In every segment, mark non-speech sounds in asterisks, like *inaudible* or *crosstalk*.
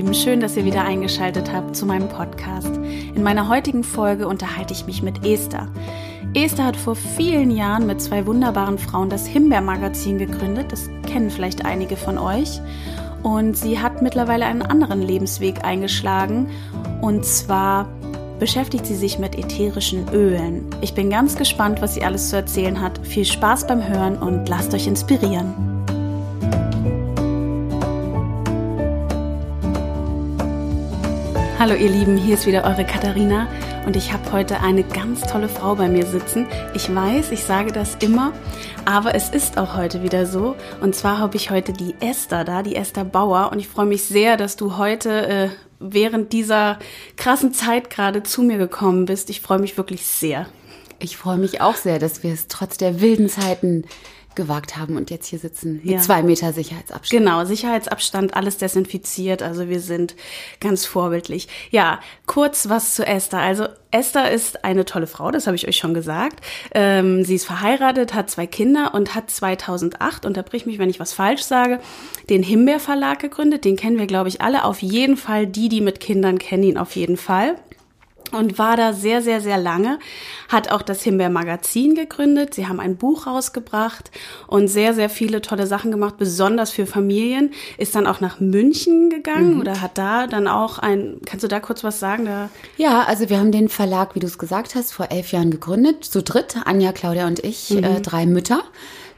Lieben, schön, dass ihr wieder eingeschaltet habt zu meinem Podcast. In meiner heutigen Folge unterhalte ich mich mit Esther. Esther hat vor vielen Jahren mit zwei wunderbaren Frauen das Himbeer-Magazin gegründet. Das kennen vielleicht einige von euch. Und sie hat mittlerweile einen anderen Lebensweg eingeschlagen. Und zwar beschäftigt sie sich mit ätherischen Ölen. Ich bin ganz gespannt, was sie alles zu erzählen hat. Viel Spaß beim Hören und lasst euch inspirieren. Hallo ihr Lieben, hier ist wieder eure Katharina und ich habe heute eine ganz tolle Frau bei mir sitzen. Ich weiß, ich sage das immer, aber es ist auch heute wieder so. Und zwar habe ich heute die Esther da, die Esther Bauer und ich freue mich sehr, dass du heute äh, während dieser krassen Zeit gerade zu mir gekommen bist. Ich freue mich wirklich sehr. Ich freue mich auch sehr, dass wir es trotz der wilden Zeiten gewagt haben und jetzt hier sitzen mit ja. zwei Meter Sicherheitsabstand. Genau, Sicherheitsabstand, alles desinfiziert. Also wir sind ganz vorbildlich. Ja, kurz was zu Esther. Also Esther ist eine tolle Frau, das habe ich euch schon gesagt. Ähm, sie ist verheiratet, hat zwei Kinder und hat 2008, unterbrich mich, wenn ich was falsch sage, den Himbeer Verlag gegründet. Den kennen wir, glaube ich, alle. Auf jeden Fall, die, die mit Kindern kennen ihn auf jeden Fall und war da sehr, sehr, sehr lange. Hat auch das Himbeer Magazin gegründet. Sie haben ein Buch rausgebracht und sehr, sehr viele tolle Sachen gemacht, besonders für Familien. Ist dann auch nach München gegangen mhm. oder hat da dann auch ein, kannst du da kurz was sagen? Da? Ja, also wir haben den Verlag, wie du es gesagt hast, vor elf Jahren gegründet. Zu dritt, Anja, Claudia und ich, mhm. äh, drei Mütter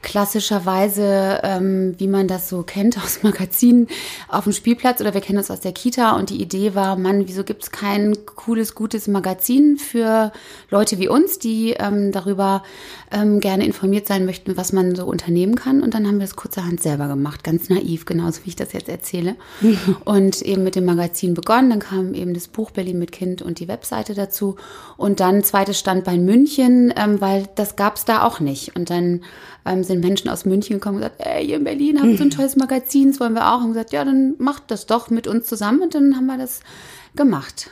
klassischerweise, ähm, wie man das so kennt aus *laughs* Magazinen, auf dem Spielplatz oder wir kennen das aus der Kita. Und die Idee war, Mann, wieso gibt es kein cooles, gutes Magazin für Leute wie uns, die ähm, darüber ähm, gerne informiert sein möchten, was man so unternehmen kann. Und dann haben wir das kurzerhand selber gemacht, ganz naiv, genauso wie ich das jetzt erzähle. *laughs* und eben mit dem Magazin begonnen. Dann kam eben das Buch Berlin mit Kind und die Webseite dazu. Und dann zweites Standbein München, ähm, weil das gab es da auch nicht. Und dann ähm, sind Menschen aus München gekommen und gesagt, ey, ihr in Berlin habt so ein tolles Magazin, das wollen wir auch. Und gesagt, ja, dann macht das doch mit uns zusammen. Und dann haben wir das gemacht.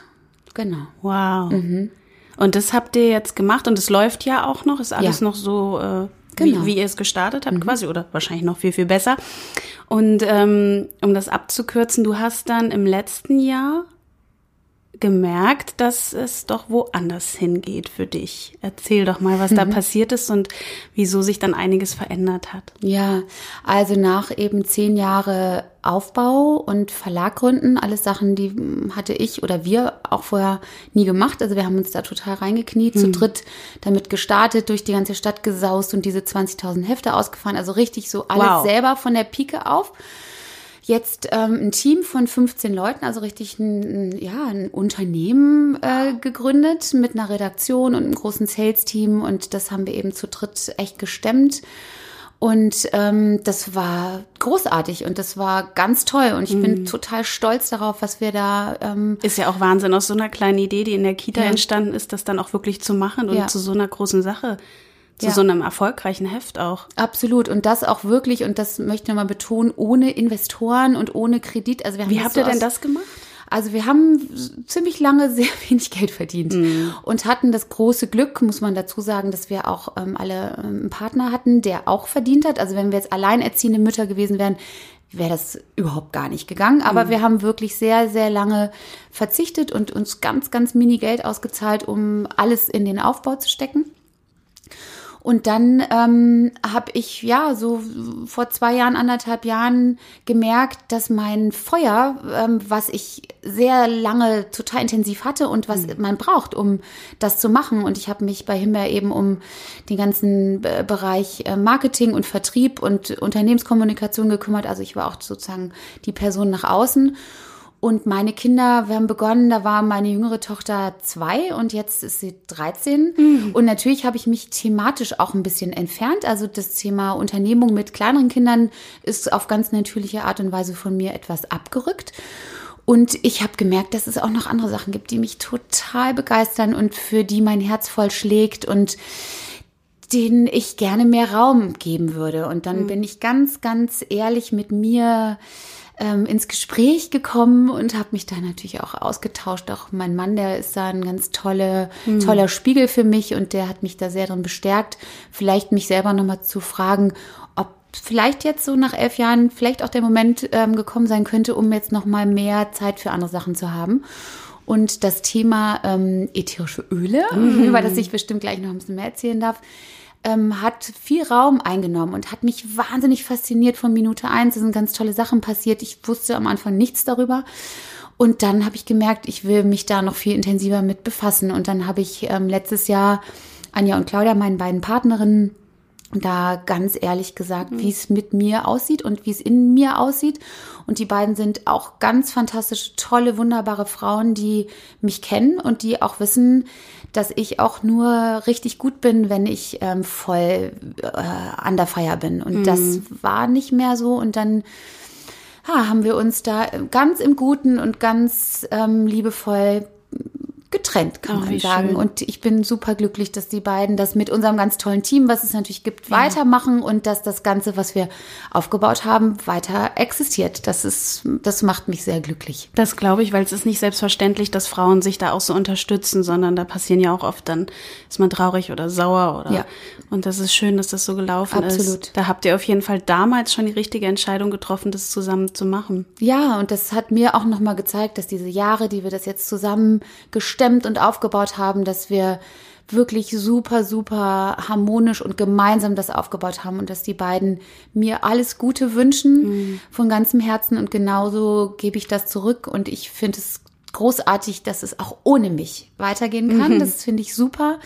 Genau. Wow. Mhm. Und das habt ihr jetzt gemacht und es läuft ja auch noch, ist alles ja. noch so, äh, genau. wie, wie, ihr es gestartet habt mhm. quasi oder wahrscheinlich noch viel, viel besser. Und ähm, um das abzukürzen, du hast dann im letzten Jahr gemerkt, dass es doch woanders hingeht für dich. Erzähl doch mal, was mhm. da passiert ist und wieso sich dann einiges verändert hat. Ja, also nach eben zehn Jahre Aufbau und Verlag gründen, alles Sachen, die hatte ich oder wir auch vorher nie gemacht. Also wir haben uns da total reingekniet, mhm. zu dritt damit gestartet, durch die ganze Stadt gesaust und diese 20.000 Hefte ausgefahren. Also richtig so alles wow. selber von der Pike auf jetzt ähm, ein Team von 15 Leuten, also richtig ein, ja, ein Unternehmen äh, gegründet mit einer Redaktion und einem großen Sales-Team und das haben wir eben zu dritt echt gestemmt. Und ähm, das war großartig und das war ganz toll und ich mhm. bin total stolz darauf, was wir da. Ähm, ist ja auch Wahnsinn aus so einer kleinen Idee, die in der Kita ja. entstanden ist, das dann auch wirklich zu machen und ja. zu so einer großen Sache zu ja. so einem erfolgreichen Heft auch. Absolut. Und das auch wirklich, und das möchte ich nochmal betonen, ohne Investoren und ohne Kredit. Also wir haben Wie habt so ihr denn das gemacht? Also wir haben ziemlich lange *laughs* sehr wenig Geld verdient mhm. und hatten das große Glück, muss man dazu sagen, dass wir auch ähm, alle ähm, einen Partner hatten, der auch verdient hat. Also wenn wir jetzt alleinerziehende Mütter gewesen wären, wäre das überhaupt gar nicht gegangen. Aber mhm. wir haben wirklich sehr, sehr lange verzichtet und uns ganz, ganz mini Geld ausgezahlt, um alles in den Aufbau zu stecken. Und dann ähm, habe ich ja so vor zwei Jahren, anderthalb Jahren gemerkt, dass mein Feuer, ähm, was ich sehr lange total intensiv hatte und was mhm. man braucht, um das zu machen. Und ich habe mich bei Himbeer eben um den ganzen äh, Bereich äh, Marketing und Vertrieb und Unternehmenskommunikation gekümmert. Also ich war auch sozusagen die Person nach außen. Und meine Kinder, wir haben begonnen, da war meine jüngere Tochter zwei und jetzt ist sie 13. Mhm. Und natürlich habe ich mich thematisch auch ein bisschen entfernt. Also das Thema Unternehmung mit kleineren Kindern ist auf ganz natürliche Art und Weise von mir etwas abgerückt. Und ich habe gemerkt, dass es auch noch andere Sachen gibt, die mich total begeistern und für die mein Herz voll schlägt und denen ich gerne mehr Raum geben würde. Und dann mhm. bin ich ganz, ganz ehrlich mit mir ähm, ins Gespräch gekommen und habe mich da natürlich auch ausgetauscht. Auch mein Mann, der ist da ein ganz tolle, mhm. toller Spiegel für mich und der hat mich da sehr drin bestärkt, vielleicht mich selber nochmal zu fragen, ob vielleicht jetzt so nach elf Jahren vielleicht auch der Moment ähm, gekommen sein könnte, um jetzt noch mal mehr Zeit für andere Sachen zu haben. Und das Thema ähm, ätherische Öle, *laughs* mhm. über das ich bestimmt gleich noch ein bisschen mehr erzählen darf, ähm, hat viel Raum eingenommen und hat mich wahnsinnig fasziniert von Minute eins. Es sind ganz tolle Sachen passiert. Ich wusste am Anfang nichts darüber. Und dann habe ich gemerkt, ich will mich da noch viel intensiver mit befassen. Und dann habe ich ähm, letztes Jahr Anja und Claudia, meinen beiden Partnerinnen, da ganz ehrlich gesagt, mhm. wie es mit mir aussieht und wie es in mir aussieht. Und die beiden sind auch ganz fantastische, tolle, wunderbare Frauen, die mich kennen und die auch wissen, dass ich auch nur richtig gut bin, wenn ich ähm, voll äh, an der Feier bin. Und mhm. das war nicht mehr so. Und dann ja, haben wir uns da ganz im Guten und ganz ähm, liebevoll getrennt, kann oh, man sagen. Schön. Und ich bin super glücklich, dass die beiden das mit unserem ganz tollen Team, was es natürlich gibt, ja. weitermachen und dass das Ganze, was wir aufgebaut haben, weiter existiert. Das ist, das macht mich sehr glücklich. Das glaube ich, weil es ist nicht selbstverständlich, dass Frauen sich da auch so unterstützen, sondern da passieren ja auch oft dann, ist man traurig oder sauer oder. Ja. Und das ist schön, dass das so gelaufen Absolut. ist. Absolut. Da habt ihr auf jeden Fall damals schon die richtige Entscheidung getroffen, das zusammen zu machen. Ja, und das hat mir auch nochmal gezeigt, dass diese Jahre, die wir das jetzt zusammen gestalten, gestemmt und aufgebaut haben, dass wir wirklich super, super harmonisch und gemeinsam das aufgebaut haben und dass die beiden mir alles Gute wünschen mhm. von ganzem Herzen und genauso gebe ich das zurück und ich finde es großartig, dass es auch ohne mich weitergehen kann. Mhm. Das finde ich super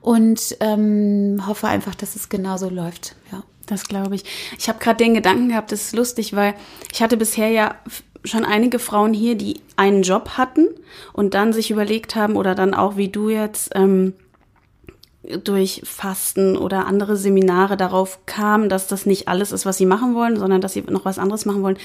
und ähm, hoffe einfach, dass es genauso läuft. Ja. Das glaube ich. Ich habe gerade den Gedanken gehabt, das ist lustig, weil ich hatte bisher ja schon einige Frauen hier, die einen Job hatten und dann sich überlegt haben oder dann auch wie du jetzt ähm, durch Fasten oder andere Seminare darauf kamen, dass das nicht alles ist, was sie machen wollen, sondern dass sie noch was anderes machen wollen.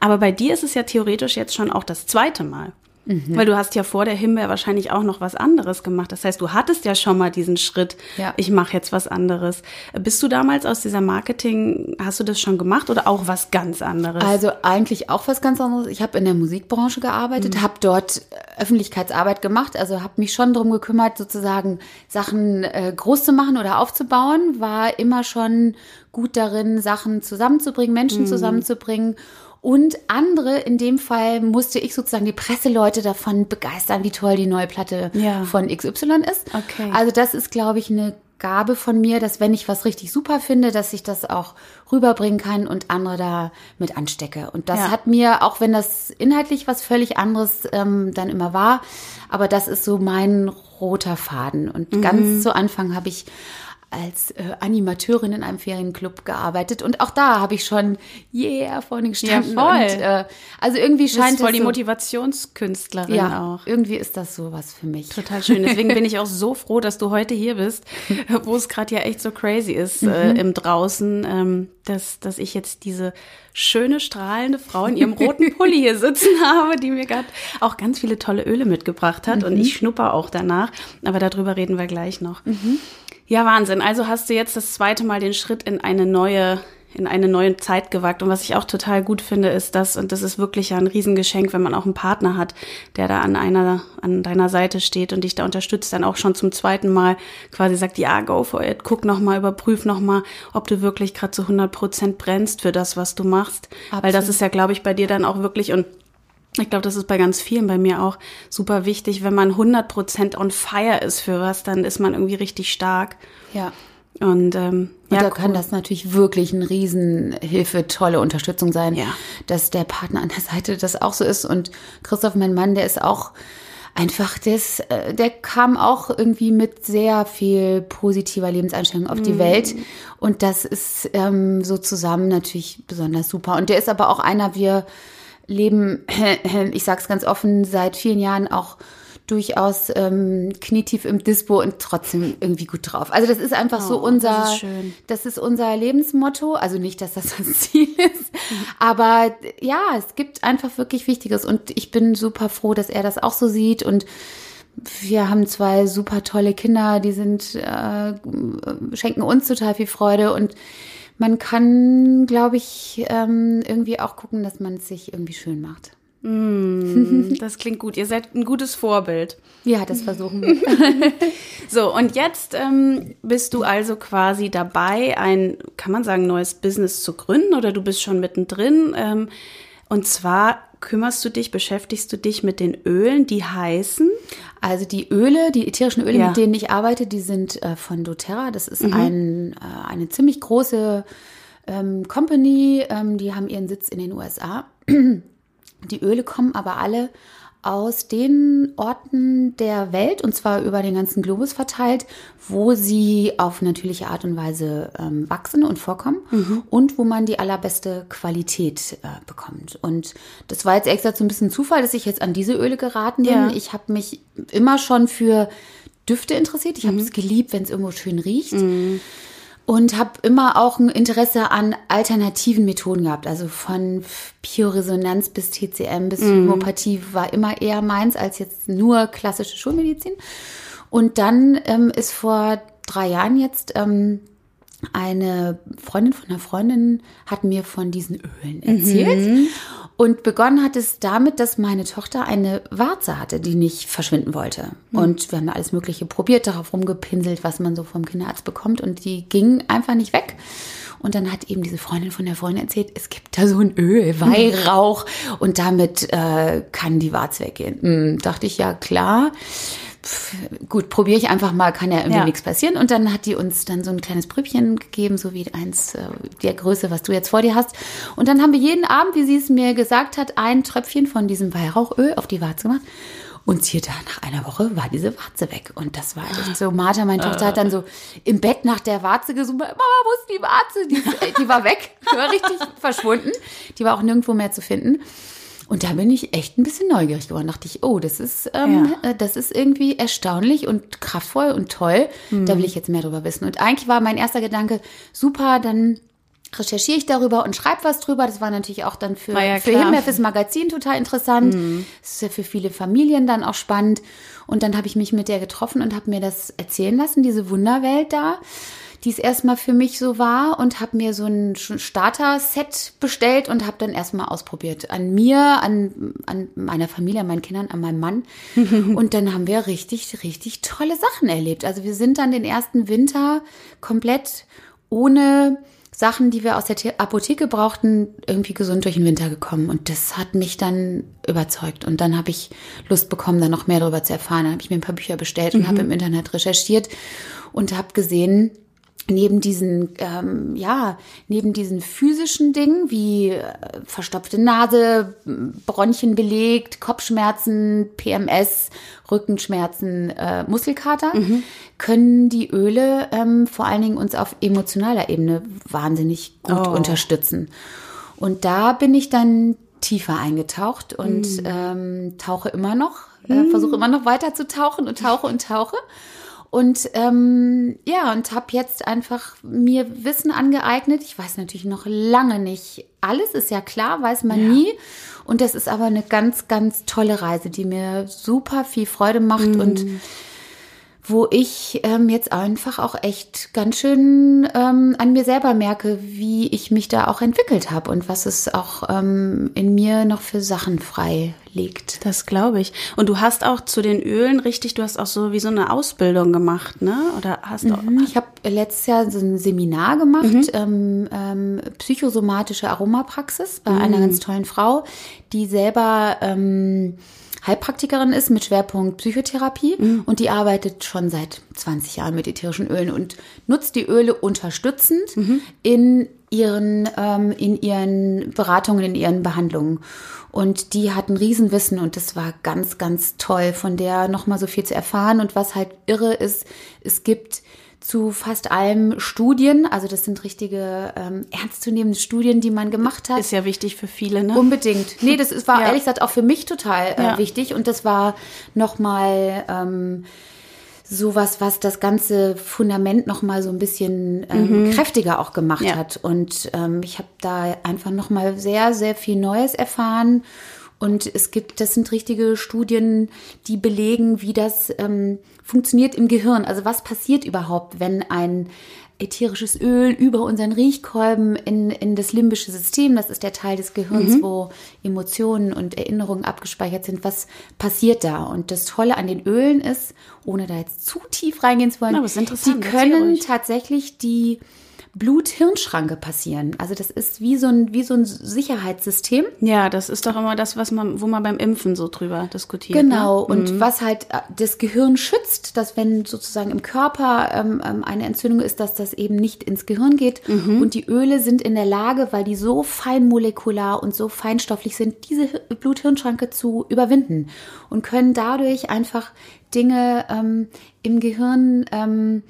Aber bei dir ist es ja theoretisch jetzt schon auch das zweite Mal. Mhm. Weil du hast ja vor der Himbeer wahrscheinlich auch noch was anderes gemacht. Das heißt, du hattest ja schon mal diesen Schritt, ja. ich mache jetzt was anderes. Bist du damals aus dieser Marketing, hast du das schon gemacht oder auch was ganz anderes? Also eigentlich auch was ganz anderes. Ich habe in der Musikbranche gearbeitet, mhm. habe dort Öffentlichkeitsarbeit gemacht, also habe mich schon darum gekümmert, sozusagen Sachen äh, groß zu machen oder aufzubauen, war immer schon gut darin, Sachen zusammenzubringen, Menschen mhm. zusammenzubringen und andere, in dem Fall musste ich sozusagen die Presseleute davon begeistern, wie toll die neue Platte ja. von XY ist. Okay. Also das ist, glaube ich, eine Gabe von mir, dass wenn ich was richtig super finde, dass ich das auch rüberbringen kann und andere da mit anstecke. Und das ja. hat mir, auch wenn das inhaltlich was völlig anderes ähm, dann immer war, aber das ist so mein roter Faden. Und mhm. ganz zu Anfang habe ich als äh, Animateurin in einem Ferienclub gearbeitet und auch da habe ich schon yeah vorne gestanden. Ja, voll. Und, äh, also irgendwie scheint das voll die so, Motivationskünstlerin ja, auch. Irgendwie ist das sowas für mich. Total schön. Deswegen bin *laughs* ich auch so froh, dass du heute hier bist, wo es gerade ja echt so crazy ist äh, mhm. im Draußen, ähm, dass dass ich jetzt diese schöne strahlende Frau in ihrem roten Pulli hier sitzen *laughs* habe, die mir gerade auch ganz viele tolle Öle mitgebracht hat mhm. und ich schnupper auch danach. Aber darüber reden wir gleich noch. Mhm. Ja, Wahnsinn. Also hast du jetzt das zweite Mal den Schritt in eine neue in eine neue Zeit gewagt. Und was ich auch total gut finde, ist das, und das ist wirklich ja ein Riesengeschenk, wenn man auch einen Partner hat, der da an einer, an deiner Seite steht und dich da unterstützt, dann auch schon zum zweiten Mal quasi sagt, ja, go for it, guck nochmal, überprüf nochmal, ob du wirklich gerade zu 100 Prozent brennst für das, was du machst. Absolut. Weil das ist ja, glaube ich, bei dir dann auch wirklich, und ich glaube, das ist bei ganz vielen, bei mir auch super wichtig. Wenn man 100% on fire ist für was, dann ist man irgendwie richtig stark. Ja. Und, ähm, und ja, da cool. kann das natürlich wirklich eine Riesenhilfe, tolle Unterstützung sein, ja. dass der Partner an der Seite das auch so ist. Und Christoph, mein Mann, der ist auch einfach, das, äh, der kam auch irgendwie mit sehr viel positiver Lebenseinstellung auf die mhm. Welt. Und das ist ähm, so zusammen natürlich besonders super. Und der ist aber auch einer, wir leben, *clears throat* ich sage es ganz offen, seit vielen Jahren auch durchaus ähm, knietief im Dispo und trotzdem irgendwie gut drauf. Also das ist einfach oh, so unser, das ist, das ist, unser Lebensmotto. Also nicht, dass das das *laughs* Ziel ist, aber ja, es gibt einfach wirklich Wichtiges und ich bin super froh, dass er das auch so sieht und wir haben zwei super tolle Kinder, die sind äh, schenken uns total viel Freude und man kann, glaube ich, ähm, irgendwie auch gucken, dass man es sich irgendwie schön macht. Mm, *laughs* das klingt gut. Ihr seid ein gutes Vorbild. Ja, das versuchen wir. *laughs* so, und jetzt ähm, bist du also quasi dabei, ein, kann man sagen, neues Business zu gründen oder du bist schon mittendrin. Ähm, und zwar kümmerst du dich, beschäftigst du dich mit den Ölen, die heißen? Also die Öle, die ätherischen Öle, ja. mit denen ich arbeite, die sind äh, von doTERRA. Das ist mhm. ein, äh, eine ziemlich große ähm, Company. Ähm, die haben ihren Sitz in den USA. *clears throat* Die Öle kommen aber alle aus den Orten der Welt, und zwar über den ganzen Globus verteilt, wo sie auf natürliche Art und Weise ähm, wachsen und vorkommen mhm. und wo man die allerbeste Qualität äh, bekommt. Und das war jetzt extra so ein bisschen Zufall, dass ich jetzt an diese Öle geraten bin. Ja. Ich habe mich immer schon für Düfte interessiert. Ich habe es geliebt, wenn es irgendwo schön riecht. Mhm und habe immer auch ein Interesse an alternativen Methoden gehabt. Also von Bioresonanz bis TCM bis mm. Homöopathie war immer eher meins als jetzt nur klassische Schulmedizin. Und dann ähm, ist vor drei Jahren jetzt ähm, eine Freundin von einer Freundin hat mir von diesen Ölen erzählt. Mhm. Und begonnen hat es damit, dass meine Tochter eine Warze hatte, die nicht verschwinden wollte. Mhm. Und wir haben alles Mögliche probiert, darauf rumgepinselt, was man so vom Kinderarzt bekommt. Und die ging einfach nicht weg. Und dann hat eben diese Freundin von der Freundin erzählt, es gibt da so ein Öl, *laughs* Weihrauch. Und damit äh, kann die Warze weggehen. Hm, dachte ich, ja klar gut, probiere ich einfach mal, kann ja irgendwie ja. nichts passieren. Und dann hat die uns dann so ein kleines Prübchen gegeben, so wie eins äh, der Größe, was du jetzt vor dir hast. Und dann haben wir jeden Abend, wie sie es mir gesagt hat, ein Tröpfchen von diesem Weihrauchöl auf die Warze gemacht. Und siehe da, nach einer Woche war diese Warze weg. Und das war echt so. Martha, meine Tochter, hat dann so im Bett nach der Warze gesucht. Mama, wo ist die Warze? Die, die war weg. Die war richtig *laughs* verschwunden. Die war auch nirgendwo mehr zu finden. Und da bin ich echt ein bisschen neugierig geworden. Dachte ich, oh, das ist, ähm, ja. Äh, das ist irgendwie erstaunlich und kraftvoll und toll. Mhm. Da will ich jetzt mehr drüber wissen. Und eigentlich war mein erster Gedanke, super, dann recherchiere ich darüber und schreibe was drüber. Das war natürlich auch dann für, ja für Himmel, fürs Magazin total interessant. Mhm. Das ist ja für viele Familien dann auch spannend. Und dann habe ich mich mit der getroffen und habe mir das erzählen lassen, diese Wunderwelt da die es erstmal für mich so war und habe mir so ein Starter-Set bestellt und habe dann erstmal ausprobiert. An mir, an, an meiner Familie, an meinen Kindern, an meinem Mann. *laughs* und dann haben wir richtig, richtig tolle Sachen erlebt. Also wir sind dann den ersten Winter komplett ohne Sachen, die wir aus der Apotheke brauchten, irgendwie gesund durch den Winter gekommen. Und das hat mich dann überzeugt. Und dann habe ich Lust bekommen, da noch mehr darüber zu erfahren. Dann habe ich mir ein paar Bücher bestellt und mhm. habe im Internet recherchiert und habe gesehen, neben diesen, ähm, ja, neben diesen physischen Dingen wie äh, verstopfte Nase, Bronchien belegt, Kopfschmerzen, PMS, Rückenschmerzen, äh, Muskelkater, mhm. können die Öle ähm, vor allen Dingen uns auf emotionaler Ebene wahnsinnig gut oh. unterstützen. Und da bin ich dann tiefer eingetaucht und mhm. ähm, tauche immer noch, äh, mhm. versuche immer noch weiter zu tauchen und tauche und tauche. Und ähm, ja, und habe jetzt einfach mir Wissen angeeignet. Ich weiß natürlich noch lange nicht alles, ist ja klar, weiß man ja. nie. Und das ist aber eine ganz, ganz tolle Reise, die mir super viel Freude macht mhm. und wo ich ähm, jetzt einfach auch echt ganz schön ähm, an mir selber merke, wie ich mich da auch entwickelt habe und was es auch ähm, in mir noch für Sachen frei legt. Das glaube ich. Und du hast auch zu den Ölen richtig, du hast auch so wie so eine Ausbildung gemacht, ne? Oder hast mhm. auch, ich habe letztes Jahr so ein Seminar gemacht, mhm. ähm, ähm, psychosomatische Aromapraxis bei mhm. einer ganz tollen Frau, die selber ähm, Heilpraktikerin ist mit Schwerpunkt Psychotherapie mhm. und die arbeitet schon seit 20 Jahren mit ätherischen Ölen und nutzt die Öle unterstützend mhm. in ihren, ähm, in ihren Beratungen, in ihren Behandlungen. Und die hat ein Riesenwissen und das war ganz, ganz toll, von der nochmal so viel zu erfahren. Und was halt irre ist, es gibt zu fast allem Studien. Also das sind richtige ähm, ernstzunehmende Studien, die man gemacht hat. Ist ja wichtig für viele, ne? Unbedingt. Nee, das ist, war *laughs* ja. ehrlich gesagt auch für mich total äh, ja. wichtig. Und das war nochmal ähm, sowas, was das ganze Fundament nochmal so ein bisschen ähm, mhm. kräftiger auch gemacht ja. hat. Und ähm, ich habe da einfach nochmal sehr, sehr viel Neues erfahren Und es gibt, das sind richtige Studien, die belegen, wie das ähm, funktioniert im Gehirn. Also was passiert überhaupt, wenn ein ätherisches Öl über unseren Riechkolben in, in das limbische System, das ist der Teil des Gehirns, mhm. wo Emotionen und Erinnerungen abgespeichert sind. Was passiert da? Und das Tolle an den Ölen ist, ohne da jetzt zu tief reingehen zu wollen, Na, die können tatsächlich die Blut-Hirn-Schranke passieren. Also das ist wie so ein, wie so ein Sicherheitssystem. Ja, das ist doch immer das, was man, wo man beim Impfen so drüber diskutiert. Genau. Ne? Und mhm. was halt äh, das Gehirn schützt, dass wenn sozusagen im Körper ähm, ähm, eine Entzündung ist, dass das eben nicht ins Gehirn geht. Mhm. Und die Öle sind in der Lage, weil die so feinmolekular und so feinstofflich sind, diese Blut-Hirn-Schranke zu überwinden und können dadurch einfach Dinge ähm, im Gehirn ähm,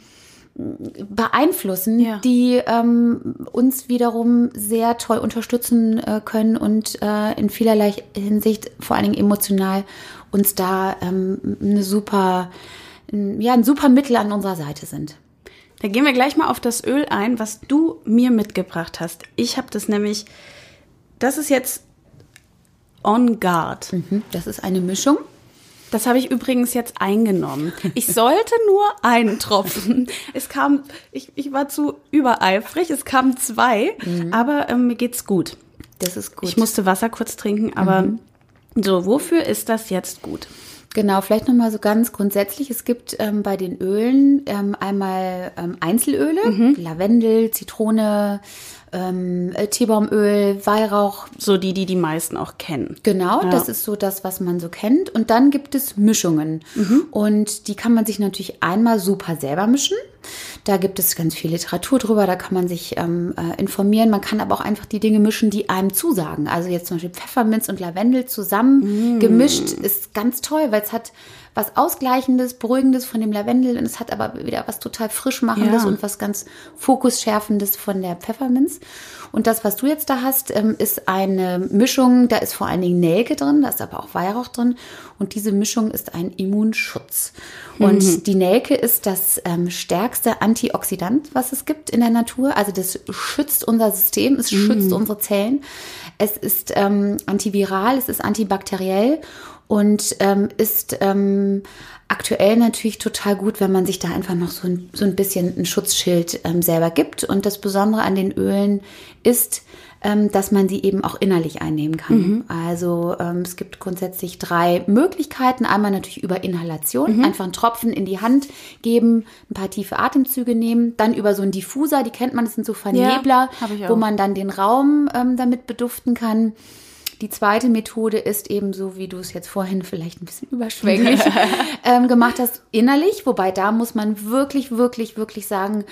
beeinflussen, ja. die ähm, uns wiederum sehr toll unterstützen äh, können und äh, in vielerlei Hinsicht, vor allen Dingen emotional, uns da ähm, eine super, ja, ein super Mittel an unserer Seite sind. Da gehen wir gleich mal auf das Öl ein, was du mir mitgebracht hast. Ich habe das nämlich, das ist jetzt On Guard. Mhm, das ist eine Mischung das habe ich übrigens jetzt eingenommen. Ich sollte nur einen Tropfen. Es kam, ich, ich war zu übereifrig, es kamen zwei, mhm. aber ähm, mir geht's gut. Das ist gut. Ich musste Wasser kurz trinken, aber mhm. so, wofür ist das jetzt gut? Genau, vielleicht nochmal so ganz grundsätzlich. Es gibt ähm, bei den Ölen ähm, einmal ähm, Einzelöle, mhm. Lavendel, Zitrone, ähm, äh, Teebaumöl, Weihrauch. So die, die die meisten auch kennen. Genau, ja. das ist so das, was man so kennt. Und dann gibt es Mischungen. Mhm. Und die kann man sich natürlich einmal super selber mischen. Da gibt es ganz viel Literatur drüber, da kann man sich ähm, äh, informieren. Man kann aber auch einfach die Dinge mischen, die einem zusagen. Also jetzt zum Beispiel Pfefferminz und Lavendel zusammen mm. gemischt ist ganz toll, weil es hat was Ausgleichendes, Beruhigendes von dem Lavendel und es hat aber wieder was total Frischmachendes ja. und was ganz Fokusschärfendes von der Pfefferminz. Und das, was du jetzt da hast, ähm, ist eine Mischung, da ist vor allen Dingen Nelke drin, da ist aber auch Weihrauch drin. Und diese Mischung ist ein Immunschutz. Und mhm. die Nelke ist das ähm, stärkste Antioxidant, was es gibt in der Natur. Also das schützt unser System, es schützt mhm. unsere Zellen. Es ist ähm, antiviral, es ist antibakteriell und ähm, ist ähm, aktuell natürlich total gut, wenn man sich da einfach noch so ein, so ein bisschen ein Schutzschild ähm, selber gibt. Und das Besondere an den Ölen ist, ähm, dass man sie eben auch innerlich einnehmen kann. Mhm. Also ähm, es gibt grundsätzlich drei Möglichkeiten. Einmal natürlich über Inhalation, mhm. einfach einen Tropfen in die Hand geben, ein paar tiefe Atemzüge nehmen. Dann über so einen Diffuser, die kennt man, das sind so Vernebler, ja, wo man dann den Raum ähm, damit beduften kann. Die zweite Methode ist eben so, wie du es jetzt vorhin vielleicht ein bisschen überschwänglich *laughs* ähm, gemacht hast, innerlich. Wobei da muss man wirklich, wirklich, wirklich sagen,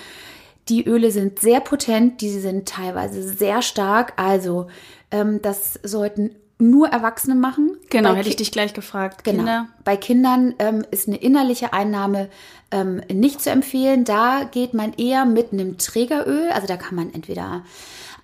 die Öle sind sehr potent, die sind teilweise sehr stark. Also ähm, das sollten nur Erwachsene machen. Genau, Bei hätte ich dich gleich gefragt. Genau. Kinder. Bei Kindern ähm, ist eine innerliche Einnahme ähm, nicht zu empfehlen. Da geht man eher mit einem Trägeröl. Also da kann man entweder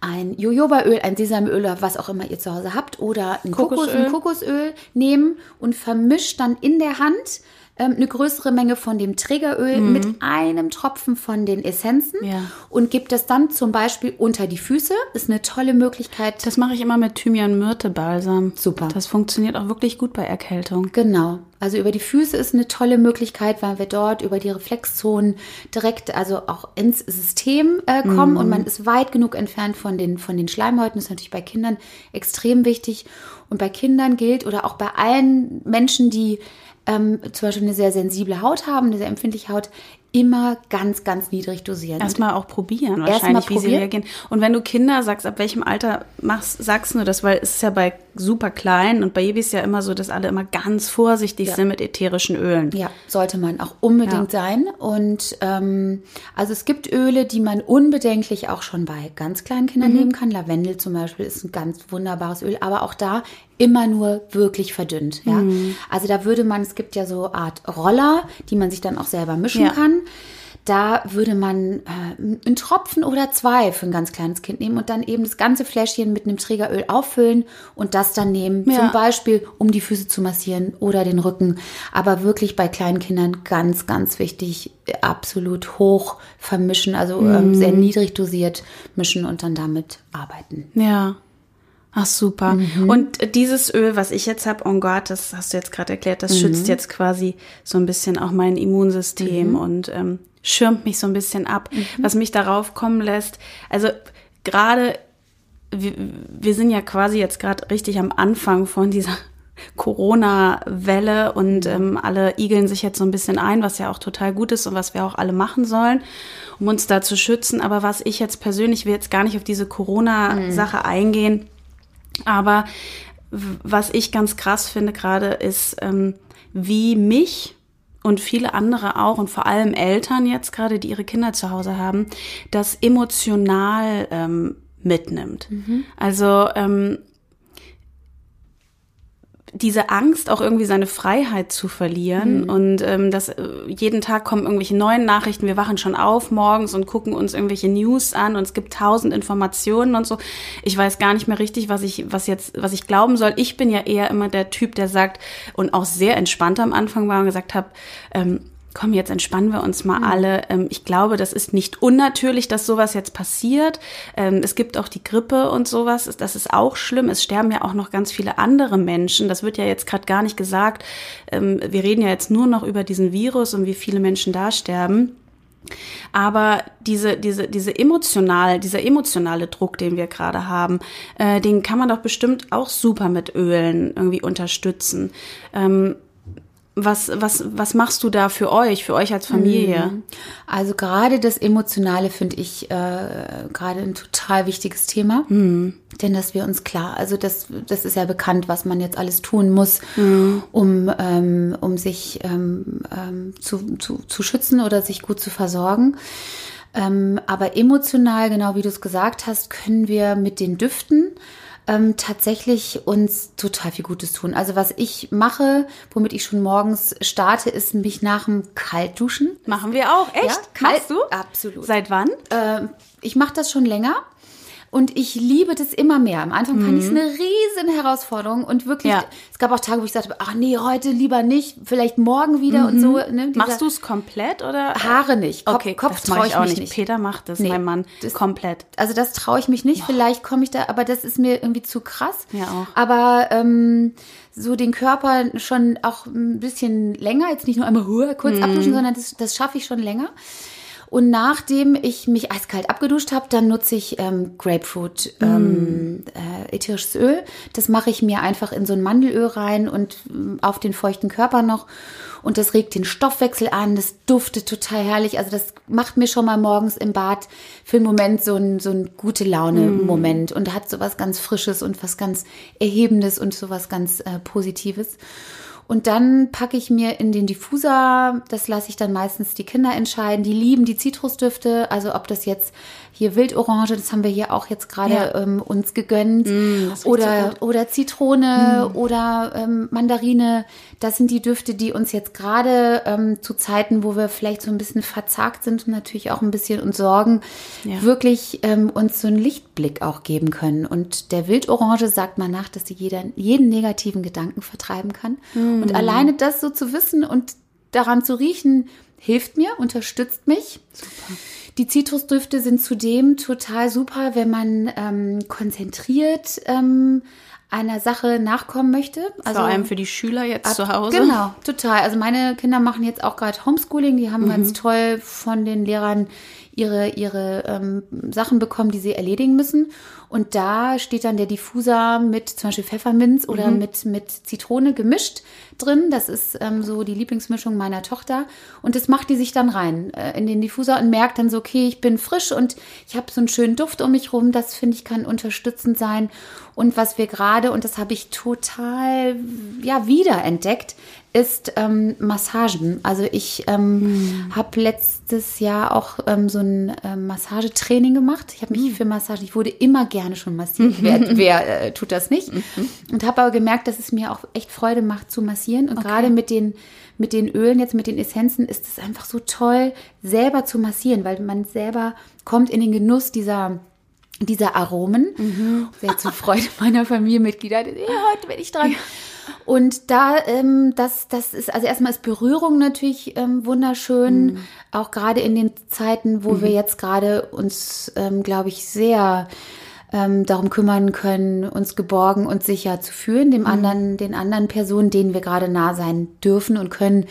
ein Jojobaöl, ein Sesamöl oder was auch immer ihr zu Hause habt oder ein, Kokosöl. Kokos, ein Kokosöl nehmen und vermischt dann in der Hand ähm, eine größere Menge von dem Trägeröl mhm. mit einem Tropfen von den Essenzen ja. und gibt das dann zum Beispiel unter die Füße. Ist eine tolle Möglichkeit. Das mache ich immer mit Thymian-Myrte-Balsam. Super. Das funktioniert auch wirklich gut bei Erkältung. Genau. Also über die Füße ist eine tolle Möglichkeit, weil wir dort über die Reflexzonen direkt also auch ins System äh, kommen mm. und man ist weit genug entfernt von den, von den Schleimhäuten. Das ist natürlich bei Kindern extrem wichtig. Und bei Kindern gilt oder auch bei allen Menschen, die ähm, zum Beispiel eine sehr sensible Haut haben, eine sehr empfindliche Haut, immer ganz, ganz niedrig dosieren. Erstmal auch probieren, wahrscheinlich, wie sie reagieren. Und wenn du Kinder sagst, ab welchem Alter machst, sagst du das, weil es ist ja bei super klein und bei Babys ja immer so, dass alle immer ganz vorsichtig ja. sind mit ätherischen Ölen. Ja, sollte man auch unbedingt ja. sein. Und ähm, also es gibt Öle, die man unbedenklich auch schon bei ganz kleinen Kindern mhm. nehmen kann. Lavendel zum Beispiel ist ein ganz wunderbares Öl, aber auch da immer nur wirklich verdünnt. Ja? Mhm. Also da würde man, es gibt ja so Art Roller, die man sich dann auch selber mischen ja. kann. Da würde man äh, einen Tropfen oder zwei für ein ganz kleines Kind nehmen und dann eben das ganze Fläschchen mit einem Trägeröl auffüllen und das dann nehmen, ja. zum Beispiel um die Füße zu massieren oder den Rücken. Aber wirklich bei kleinen Kindern ganz, ganz wichtig, absolut hoch vermischen, also ähm, mhm. sehr niedrig dosiert mischen und dann damit arbeiten. Ja. Ach super. Mhm. Und dieses Öl, was ich jetzt habe, On Guard, das hast du jetzt gerade erklärt, das mhm. schützt jetzt quasi so ein bisschen auch mein Immunsystem mhm. und ähm, schirmt mich so ein bisschen ab, mhm. was mich darauf kommen lässt. Also gerade, wir, wir sind ja quasi jetzt gerade richtig am Anfang von dieser *laughs* Corona-Welle und mhm. ähm, alle igeln sich jetzt so ein bisschen ein, was ja auch total gut ist und was wir auch alle machen sollen, um uns da zu schützen. Aber was ich jetzt persönlich will jetzt gar nicht auf diese Corona-Sache mhm. eingehen, aber was ich ganz krass finde gerade ist, ähm, wie mich und viele andere auch und vor allem Eltern jetzt gerade, die ihre Kinder zu Hause haben, das emotional ähm, mitnimmt. Mhm. Also ähm, diese Angst, auch irgendwie seine Freiheit zu verlieren. Mhm. Und ähm, das äh, jeden Tag kommen irgendwelche neuen Nachrichten. Wir wachen schon auf morgens und gucken uns irgendwelche News an und es gibt tausend Informationen und so. Ich weiß gar nicht mehr richtig, was ich, was jetzt, was ich glauben soll. Ich bin ja eher immer der Typ, der sagt und auch sehr entspannt am Anfang war und gesagt habe, ähm, komm, jetzt entspannen wir uns mal mhm. alle. Ähm, ich glaube, das ist nicht unnatürlich, dass sowas jetzt passiert. Ähm, es gibt auch die Grippe und sowas. Das ist auch schlimm. Es sterben ja auch noch ganz viele andere Menschen. Das wird ja jetzt gerade gar nicht gesagt. Ähm, wir reden ja jetzt nur noch über diesen Virus und wie viele Menschen da sterben. Aber diese, diese, diese emotional, dieser emotionale Druck, den wir gerade haben, äh, den kann man doch bestimmt auch super mit Ölen irgendwie unterstützen. Ähm, was, was, was machst du da für euch, für euch als Familie? Mhm. Also gerade das Emotionale finde ich äh, gerade ein total wichtiges Thema. Mhm. Denn dass wir uns klar, also das, das ist ja bekannt, was man jetzt alles tun muss, mhm. um, ähm, um sich ähm, ähm, zu, zu, zu schützen oder sich gut zu versorgen. Ähm, aber emotional, genau wie du es gesagt hast, können wir mit den Düften ähm, tatsächlich uns total viel Gutes tun. Also was ich mache, womit ich schon morgens starte, ist mich nach dem Kaltduschen. Machen wir auch, echt? Ja, kalt, Machst du? Absolut. Seit wann? Äh, ich mache das schon länger. Und ich liebe das immer mehr. Am Anfang fand ich es mhm. eine riesen Herausforderung und wirklich, ja. es gab auch Tage, wo ich sagte, ach nee, heute lieber nicht, vielleicht morgen wieder mhm. und so. Ne? Machst du es komplett oder? Haare nicht. Kopf, okay, Kopf traue ich, auch nicht. nicht. Peter macht das, nee, mein Mann, das, komplett. Also das traue ich mich nicht. Boah. Vielleicht komme ich da, aber das ist mir irgendwie zu krass. Ja auch. Aber ähm, so den Körper schon auch ein bisschen länger, jetzt nicht nur einmal *laughs* kurz mhm. abduschen, sondern das, das schaffe ich schon länger. Und nachdem ich mich eiskalt abgeduscht habe, dann nutze ich ähm, Grapefruit mm. ähm, äh, ätherisches Öl. Das mache ich mir einfach in so ein Mandelöl rein und ähm, auf den feuchten Körper noch. Und das regt den Stoffwechsel an, das duftet total herrlich. Also das macht mir schon mal morgens im Bad für einen Moment so ein, so ein gute Laune-Moment mm. und hat so was ganz Frisches und was ganz Erhebendes und so was ganz äh, Positives. Und dann packe ich mir in den Diffuser, das lasse ich dann meistens die Kinder entscheiden. Die lieben die Zitrusdüfte, also ob das jetzt hier Wildorange, das haben wir hier auch jetzt gerade ja. ähm, uns gegönnt. Mm, oder, so oder Zitrone mm. oder ähm, Mandarine. Das sind die Düfte, die uns jetzt gerade ähm, zu Zeiten, wo wir vielleicht so ein bisschen verzagt sind und natürlich auch ein bisschen uns sorgen, ja. wirklich ähm, uns so einen Lichtblick auch geben können. Und der Wildorange sagt mal nach, dass sie jeder, jeden negativen Gedanken vertreiben kann. Mm. Und alleine das so zu wissen und daran zu riechen, hilft mir, unterstützt mich. Super. Die Zitrusdüfte sind zudem total super, wenn man ähm, konzentriert ähm, einer Sache nachkommen möchte. Also, Vor allem für die Schüler jetzt ab, zu Hause. Genau, total. Also meine Kinder machen jetzt auch gerade Homeschooling. Die haben mhm. ganz toll von den Lehrern ihre, ihre ähm, Sachen bekommen, die sie erledigen müssen. Und da steht dann der Diffuser mit zum Beispiel Pfefferminz oder mhm. mit, mit Zitrone gemischt drin. Das ist ähm, so die Lieblingsmischung meiner Tochter. Und das macht die sich dann rein äh, in den Diffuser und merkt dann so, okay, ich bin frisch und ich habe so einen schönen Duft um mich rum. Das finde ich kann unterstützend sein. Und was wir gerade, und das habe ich total ja wiederentdeckt, ist ähm, Massagen. Also ich ähm, hm. habe letztes Jahr auch ähm, so ein ähm, Massagetraining gemacht. Ich habe mich hm. für Massagen, ich wurde immer gerne schon massiert. wer, wer äh, tut das nicht? Mhm. Und habe aber gemerkt, dass es mir auch echt Freude macht zu massieren. Und okay. gerade mit den mit den Ölen, jetzt mit den Essenzen, ist es einfach so toll, selber zu massieren, weil man selber kommt in den Genuss dieser dieser Aromen. Mhm. Sehr zur Freude meiner Familienmitglieder. Ja, heute bin ich dran. Ja. Und da, ähm, das, das ist, also erstmal ist Berührung natürlich ähm, wunderschön, mhm. auch gerade in den Zeiten, wo mhm. wir jetzt gerade uns, ähm, glaube ich, sehr ähm, darum kümmern können, uns geborgen und sicher zu fühlen, dem anderen, den anderen Personen, denen wir gerade nah sein dürfen und können,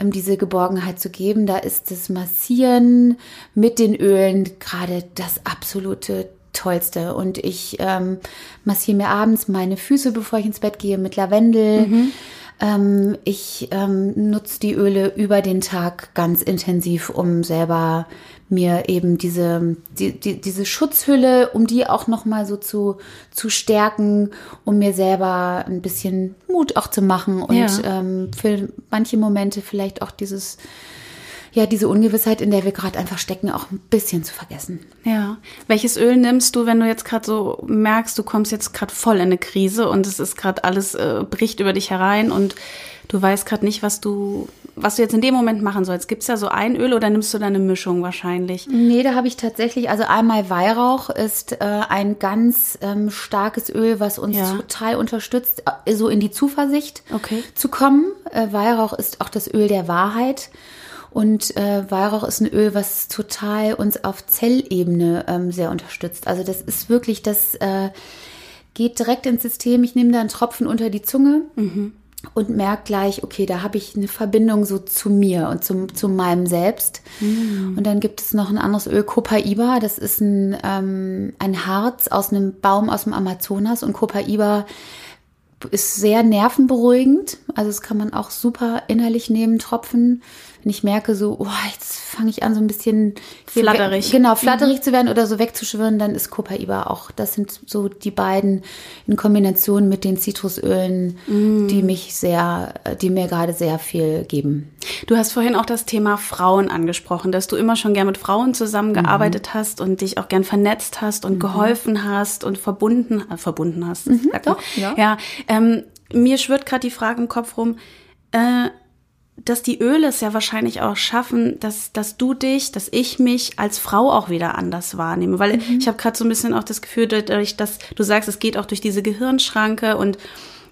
ähm, diese Geborgenheit zu geben. Da ist das Massieren mit den Ölen gerade das absolute Tollste. Und ich ähm, massiere mir abends meine Füße, bevor ich ins Bett gehe, mit Lavendel. Mhm. Ähm, ich ähm, nutze die Öle über den Tag ganz intensiv, um selber mir eben diese, die, die, diese Schutzhülle, um die auch nochmal so zu, zu stärken, um mir selber ein bisschen Mut auch zu machen und ja. ähm, für manche Momente vielleicht auch dieses ja, diese Ungewissheit, in der wir gerade einfach stecken, auch ein bisschen zu vergessen. Ja. Welches Öl nimmst du, wenn du jetzt gerade so merkst, du kommst jetzt gerade voll in eine Krise und es ist gerade alles äh, bricht über dich herein und du weißt gerade nicht, was du was du jetzt in dem Moment machen sollst. Gibt es da so ein Öl oder nimmst du da eine Mischung wahrscheinlich? Nee, da habe ich tatsächlich, also einmal Weihrauch ist äh, ein ganz ähm, starkes Öl, was uns ja. total unterstützt, äh, so in die Zuversicht okay. zu kommen. Äh, Weihrauch ist auch das Öl der Wahrheit. Und äh, Weihrauch ist ein Öl, was total uns auf Zellebene ähm, sehr unterstützt. Also das ist wirklich, das äh, geht direkt ins System. Ich nehme da einen Tropfen unter die Zunge. Mhm und merke gleich, okay, da habe ich eine Verbindung so zu mir und zum, zu meinem Selbst. Mm. Und dann gibt es noch ein anderes Öl, Copaiba. Das ist ein, ähm, ein Harz aus einem Baum aus dem Amazonas. Und Copaiba ist sehr nervenberuhigend. Also das kann man auch super innerlich nehmen, Tropfen wenn ich merke, so, oh, jetzt fange ich an, so ein bisschen flatterig. Genau, flatterig mhm. zu werden oder so wegzuschwirren, dann ist Copaiba auch. Das sind so die beiden in Kombination mit den Zitrusölen, mhm. die mich sehr, die mir gerade sehr viel geben. Du hast vorhin auch das Thema Frauen angesprochen, dass du immer schon gern mit Frauen zusammengearbeitet mhm. hast und dich auch gern vernetzt hast und mhm. geholfen hast und verbunden, äh, verbunden hast. Mhm, doch, ja. ja ähm, mir schwirrt gerade die Frage im Kopf rum, äh, dass die Öle es ja wahrscheinlich auch schaffen, dass, dass du dich, dass ich mich als Frau auch wieder anders wahrnehme. Weil mhm. ich habe gerade so ein bisschen auch das Gefühl, dadurch, dass du sagst, es geht auch durch diese Gehirnschranke und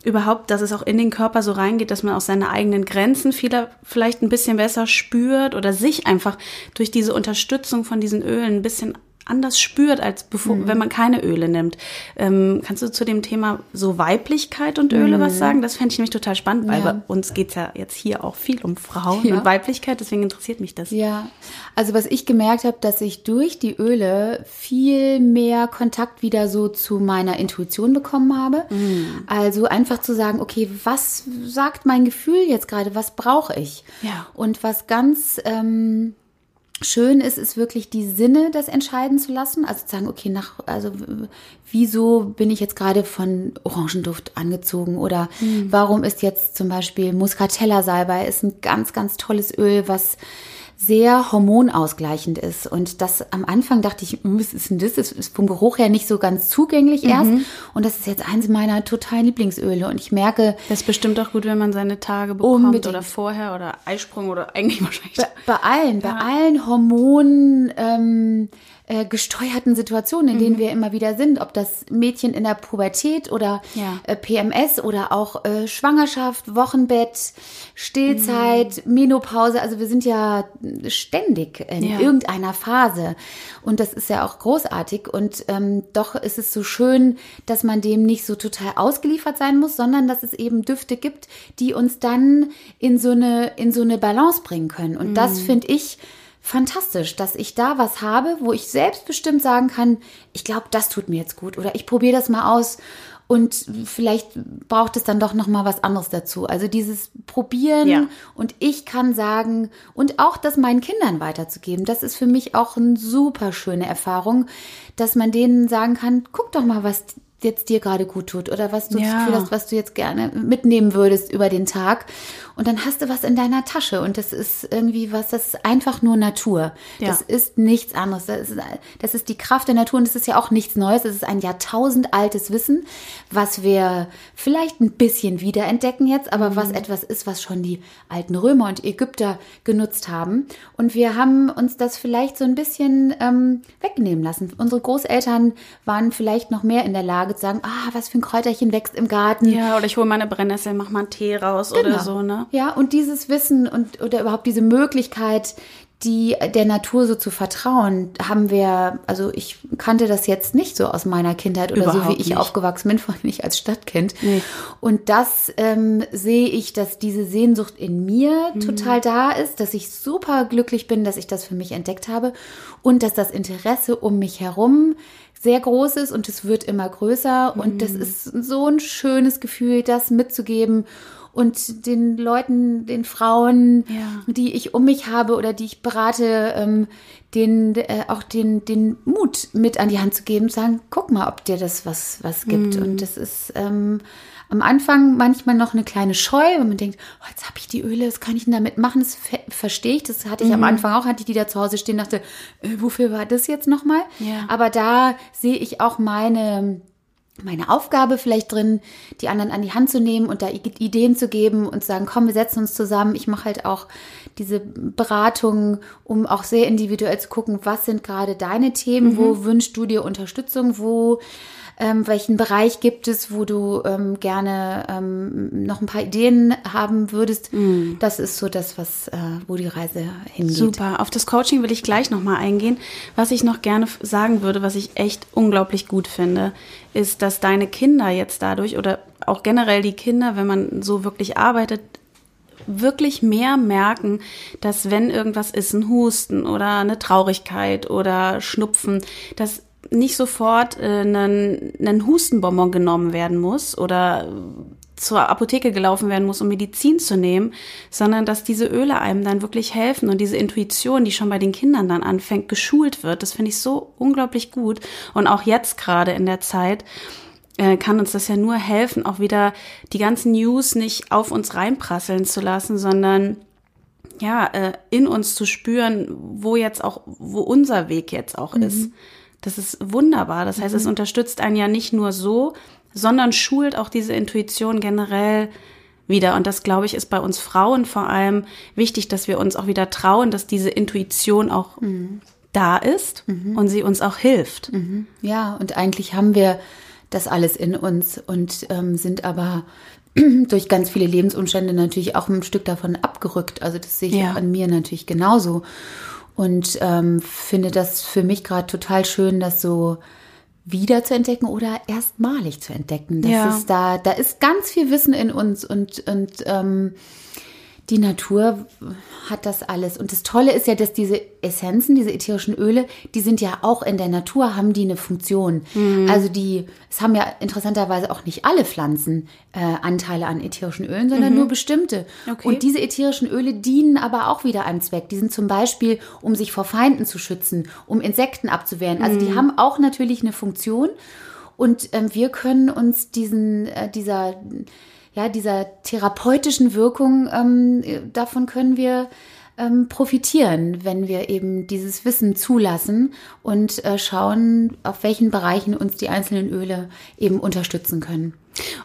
überhaupt, dass es auch in den Körper so reingeht, dass man auch seine eigenen Grenzen vieler vielleicht ein bisschen besser spürt oder sich einfach durch diese Unterstützung von diesen Ölen ein bisschen anders spürt, als bevor, mhm. wenn man keine Öle nimmt. Ähm, kannst du zu dem Thema so Weiblichkeit und Öle mhm. was sagen? Das fände ich nämlich total spannend, weil ja. bei uns geht's ja jetzt hier auch viel um Frauen ja. und Weiblichkeit, deswegen interessiert mich das. Ja, also was ich gemerkt habe, dass ich durch die Öle viel mehr Kontakt wieder so zu meiner Intuition bekommen habe. Mhm. Also einfach zu sagen, okay, was sagt mein Gefühl jetzt gerade, was brauche ich? Ja. Und was ganz... Ähm, schön ist, ist wirklich die Sinne das entscheiden zu lassen. Also zu sagen, okay, nach, also wieso bin ich jetzt gerade von Orangenduft angezogen oder mhm. warum ist jetzt zum Beispiel Muscatella Salbei ist ein ganz, ganz tolles Öl, was sehr hormonausgleichend ist. Und das am Anfang dachte ich, hm, was ist denn das? Das ist vom Geruch her nicht so ganz zugänglich erst. Mhm. Und das ist jetzt eins meiner totalen Lieblingsöle. Und ich merke. Das ist bestimmt auch gut, wenn man seine Tage bekommt unbedingt. oder vorher oder Eisprung oder *laughs* eigentlich wahrscheinlich. Bei, bei allen, ja. bei allen Hormonen. Ähm, äh, gesteuerten Situationen, in denen mhm. wir immer wieder sind, ob das Mädchen in der Pubertät oder ja. äh, PMS oder auch äh, Schwangerschaft, Wochenbett, Stillzeit, mhm. Menopause. Also wir sind ja ständig in ja. irgendeiner Phase und das ist ja auch großartig und ähm, doch ist es so schön, dass man dem nicht so total ausgeliefert sein muss, sondern dass es eben Düfte gibt, die uns dann in so eine in so eine Balance bringen können und mhm. das finde ich fantastisch, dass ich da was habe, wo ich selbstbestimmt sagen kann, ich glaube, das tut mir jetzt gut oder ich probiere das mal aus und vielleicht braucht es dann doch noch mal was anderes dazu. Also dieses Probieren ja. und ich kann sagen und auch das meinen Kindern weiterzugeben, das ist für mich auch eine super schöne Erfahrung, dass man denen sagen kann, guck doch mal, was jetzt dir gerade gut tut oder was du ja. das Gefühl hast, was du jetzt gerne mitnehmen würdest über den Tag. Und dann hast du was in deiner Tasche und das ist irgendwie was, das ist einfach nur Natur. Ja. Das ist nichts anderes. Das ist, das ist die Kraft der Natur und das ist ja auch nichts Neues. Das ist ein Jahrtausend altes Wissen, was wir vielleicht ein bisschen wiederentdecken jetzt, aber mhm. was etwas ist, was schon die alten Römer und Ägypter genutzt haben. Und wir haben uns das vielleicht so ein bisschen ähm, wegnehmen lassen. Unsere Großeltern waren vielleicht noch mehr in der Lage zu sagen, ah, was für ein Kräuterchen wächst im Garten. Ja, oder ich hole meine Brennnessel, mach mal einen Tee raus genau. oder so, ne? Ja, und dieses Wissen und oder überhaupt diese Möglichkeit, die der Natur so zu vertrauen, haben wir, also ich kannte das jetzt nicht so aus meiner Kindheit oder Überhaupt so wie ich nicht. aufgewachsen bin, *laughs* vor allem nicht als Stadtkind. Nee. Und das ähm, sehe ich, dass diese Sehnsucht in mir Mhm. total da ist, dass ich super glücklich bin, dass ich das für mich entdeckt habe und dass das Interesse um mich herum sehr groß ist und es wird immer größer und Mhm. das ist so ein schönes Gefühl, das mitzugeben und den Leuten, den Frauen, Ja. die ich um mich habe oder die ich berate, ähm, den, äh, auch den, den Mut mit an die Hand zu geben, zu sagen, guck mal, ob dir das was, was gibt. Und das ist ähm, am Anfang manchmal noch eine kleine Scheu, wenn man denkt, oh, jetzt habe ich die Öle, was kann ich denn damit machen? Das ver verstehe ich. Das hatte ich am Anfang auch, hatte ich die da zu Hause stehen, dachte, äh, wofür war das jetzt nochmal? Ja. Aber da sehe ich auch meine meine Aufgabe vielleicht drin, die anderen an die Hand zu nehmen und da Ideen zu geben und zu sagen, komm, wir setzen uns zusammen. Ich mache halt auch diese Beratung, um auch sehr individuell zu gucken, was sind gerade deine Themen, wo wünschst du dir Unterstützung, wo ähm, welchen Bereich gibt es, wo du ähm, gerne ähm, noch ein paar Ideen haben würdest. Das ist so das, was äh, wo die Reise hingeht. Super. Auf das Coaching will ich gleich nochmal eingehen. Was ich noch gerne sagen würde, was ich echt unglaublich gut finde, ist, dass deine Kinder jetzt dadurch oder auch generell die Kinder, wenn man so wirklich arbeitet, wirklich mehr merken, dass wenn irgendwas ist, ein Husten oder eine Traurigkeit oder Schnupfen, dass nicht sofort äh, ein, Hustenbonbon genommen werden muss oder zur Apotheke gelaufen werden muss, um Medizin zu nehmen, sondern dass diese Öle einem dann wirklich helfen und diese Intuition, die schon bei den Kindern dann anfängt, geschult wird. Das finde ich so unglaublich gut. Und auch jetzt gerade in der Zeit äh, kann uns das ja nur helfen, auch wieder die ganzen News nicht auf uns reinprasseln zu lassen, sondern ja, äh, in uns zu spüren, wo jetzt auch, wo unser Weg jetzt auch ist. Das ist wunderbar. Das heißt, es unterstützt einen ja nicht nur so, sondern schult auch diese Intuition generell wieder. Und das, glaube ich, ist bei uns Frauen vor allem wichtig, dass wir uns auch wieder trauen, dass diese Intuition auch da ist und sie uns auch hilft. Ja, und eigentlich haben wir das alles in uns und ähm, sind aber *clears throat* durch ganz viele Lebensumstände natürlich auch ein Stück davon abgerückt. Also das sehe ich Ja. auch an mir natürlich genauso. Und ähm, finde das für mich gerade total schön, das so wieder zu entdecken oder erstmalig zu entdecken. Das Ja. ist da, da ist ganz viel Wissen in uns und, und ähm, die Natur hat das alles. Und das Tolle ist ja, dass diese Essenzen, diese ätherischen Öle, die sind ja auch in der Natur, haben die eine Funktion. Also die, es haben ja interessanterweise auch nicht alle Pflanzen äh, Anteile an ätherischen Ölen, sondern nur bestimmte. Okay. Und diese ätherischen Öle dienen aber auch wieder einem Zweck. Die sind zum Beispiel, um sich vor Feinden zu schützen, um Insekten abzuwehren. Also die haben auch natürlich eine Funktion. Und ähm, wir können uns diesen, äh, dieser, ja, dieser therapeutischen Wirkung, ähm, äh, davon können wir ähm, profitieren, wenn wir eben dieses Wissen zulassen und äh, schauen, auf welchen Bereichen uns die einzelnen Öle eben unterstützen können.